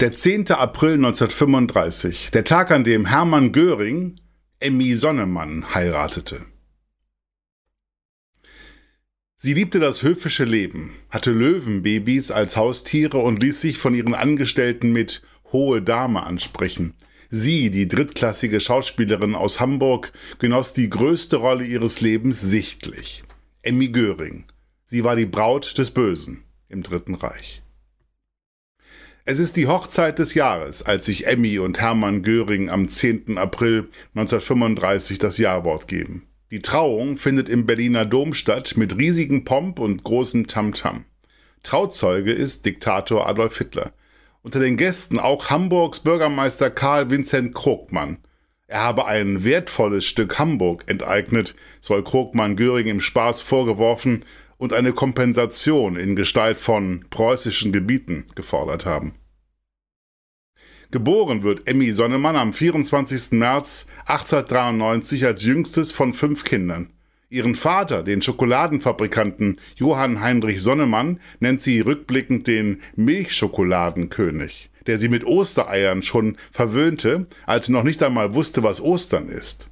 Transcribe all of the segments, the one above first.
Der 10. April 1935, der Tag, an dem Hermann Göring Emmy Sonnemann heiratete. Sie liebte das höfische Leben, hatte Löwenbabys als Haustiere und ließ sich von ihren Angestellten mit hohe Dame ansprechen. Sie, die drittklassige Schauspielerin aus Hamburg, genoss die größte Rolle ihres Lebens sichtlich. Emmy Göring. Sie war die Braut des Bösen im Dritten Reich. Es ist die Hochzeit des Jahres, als sich Emmy und Hermann Göring am 10. April 1935 das Jawort geben. Die Trauung findet im Berliner Dom statt mit riesigem Pomp und großem Tamtam. Trauzeuge ist Diktator Adolf Hitler. Unter den Gästen auch Hamburgs Bürgermeister Karl Vincent Krogmann. Er habe ein wertvolles Stück Hamburg enteignet, soll Krogmann Göring im Spaß vorgeworfen und eine Kompensation in Gestalt von preußischen Gebieten gefordert haben. Geboren wird Emmy Sonnemann am 24. März 1893 als jüngstes von fünf Kindern. Ihren Vater, den Schokoladenfabrikanten Johann Heinrich Sonnemann, nennt sie rückblickend den Milchschokoladenkönig, der sie mit Ostereiern schon verwöhnte, als sie noch nicht einmal wusste, was Ostern ist.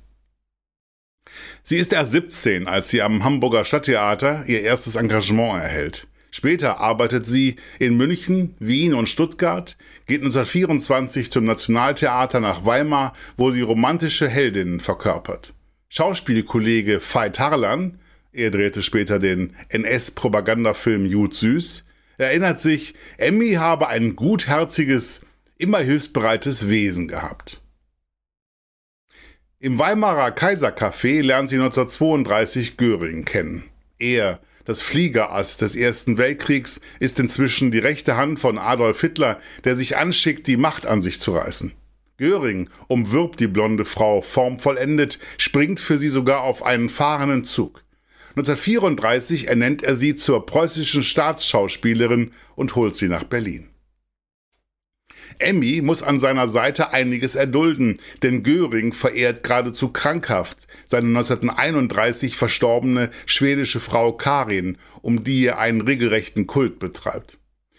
Sie ist erst 17, als sie am Hamburger Stadttheater ihr erstes Engagement erhält. Später arbeitet sie in München, Wien und Stuttgart, geht 1924 zum Nationaltheater nach Weimar, wo sie romantische Heldinnen verkörpert. Schauspielkollege Veit Harlan, er drehte später den NS-Propagandafilm Jud Süß, erinnert sich, Emmy habe ein gutherziges, immer hilfsbereites Wesen gehabt. Im Weimarer Kaisercafé lernt sie 1932 Göring kennen. Er, das Fliegerass des Ersten Weltkriegs, ist inzwischen die rechte Hand von Adolf Hitler, der sich anschickt, die Macht an sich zu reißen. Göring umwirbt die blonde Frau formvollendet, springt für sie sogar auf einen fahrenden Zug. 1934 ernennt er sie zur preußischen Staatsschauspielerin und holt sie nach Berlin. Emmy muss an seiner Seite einiges erdulden, denn Göring verehrt geradezu krankhaft seine 1931 verstorbene schwedische Frau Karin, um die er einen regelrechten Kult betreibt.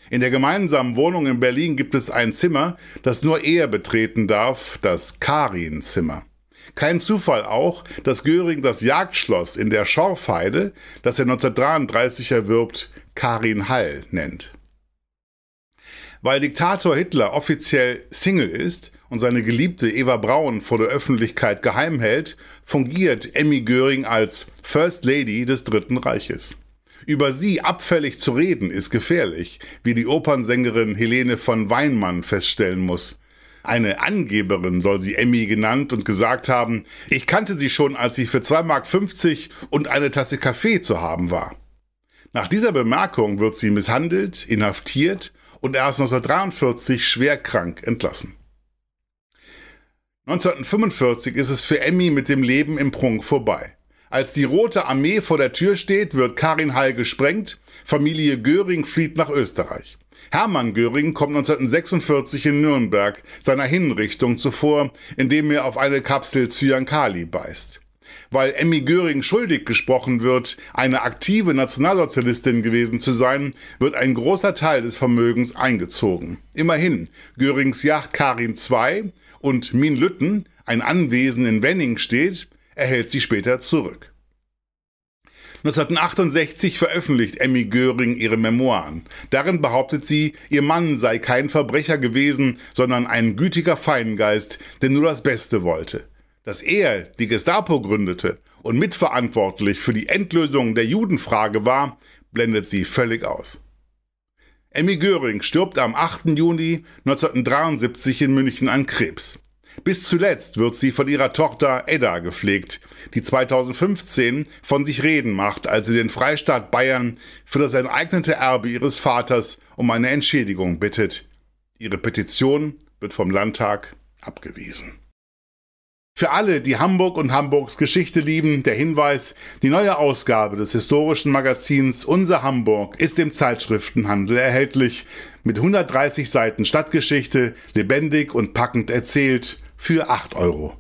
In der gemeinsamen Wohnung in Berlin gibt es ein Zimmer, das nur er betreten darf, das Karin-Zimmer. Kein Zufall auch, dass Göring das Jagdschloss in der Schorfheide, das er 1933 erwirbt, Karin Hall nennt. Weil Diktator Hitler offiziell Single ist und seine Geliebte Eva Braun vor der Öffentlichkeit geheim hält, fungiert Emmy Göring als First Lady des Dritten Reiches. Über sie abfällig zu reden ist gefährlich, wie die Opernsängerin Helene von Weinmann feststellen muss. Eine Angeberin soll sie Emmy genannt und gesagt haben, ich kannte sie schon, als sie für 2,50 Mark und eine Tasse Kaffee zu haben war. Nach dieser Bemerkung wird sie misshandelt, inhaftiert und erst 1943 schwer krank entlassen. 1945 ist es für Emmy mit dem Leben im Prunk vorbei. Als die Rote Armee vor der Tür steht, wird Karin Hall gesprengt, Familie Göring flieht nach Österreich. Hermann Göring kommt 1946 in Nürnberg seiner Hinrichtung zuvor, indem er auf eine Kapsel Zyankali beißt weil Emmy Göring schuldig gesprochen wird, eine aktive Nationalsozialistin gewesen zu sein, wird ein großer Teil des Vermögens eingezogen. Immerhin, Görings Yacht Karin II und Min Lütten, ein Anwesen in Wenning steht, erhält sie später zurück. 1968 veröffentlicht Emmy Göring ihre Memoiren. Darin behauptet sie, ihr Mann sei kein Verbrecher gewesen, sondern ein gütiger Feingeist, der nur das Beste wollte. Dass er die Gestapo gründete und mitverantwortlich für die Endlösung der Judenfrage war, blendet sie völlig aus. Emmy Göring stirbt am 8. Juni 1973 in München an Krebs. Bis zuletzt wird sie von ihrer Tochter Edda gepflegt, die 2015 von sich reden macht, als sie den Freistaat Bayern für das enteignete Erbe ihres Vaters um eine Entschädigung bittet. Ihre Petition wird vom Landtag abgewiesen. Für alle, die Hamburg und Hamburgs Geschichte lieben, der Hinweis, die neue Ausgabe des historischen Magazins Unser Hamburg ist im Zeitschriftenhandel erhältlich, mit 130 Seiten Stadtgeschichte, lebendig und packend erzählt, für 8,95 Euro.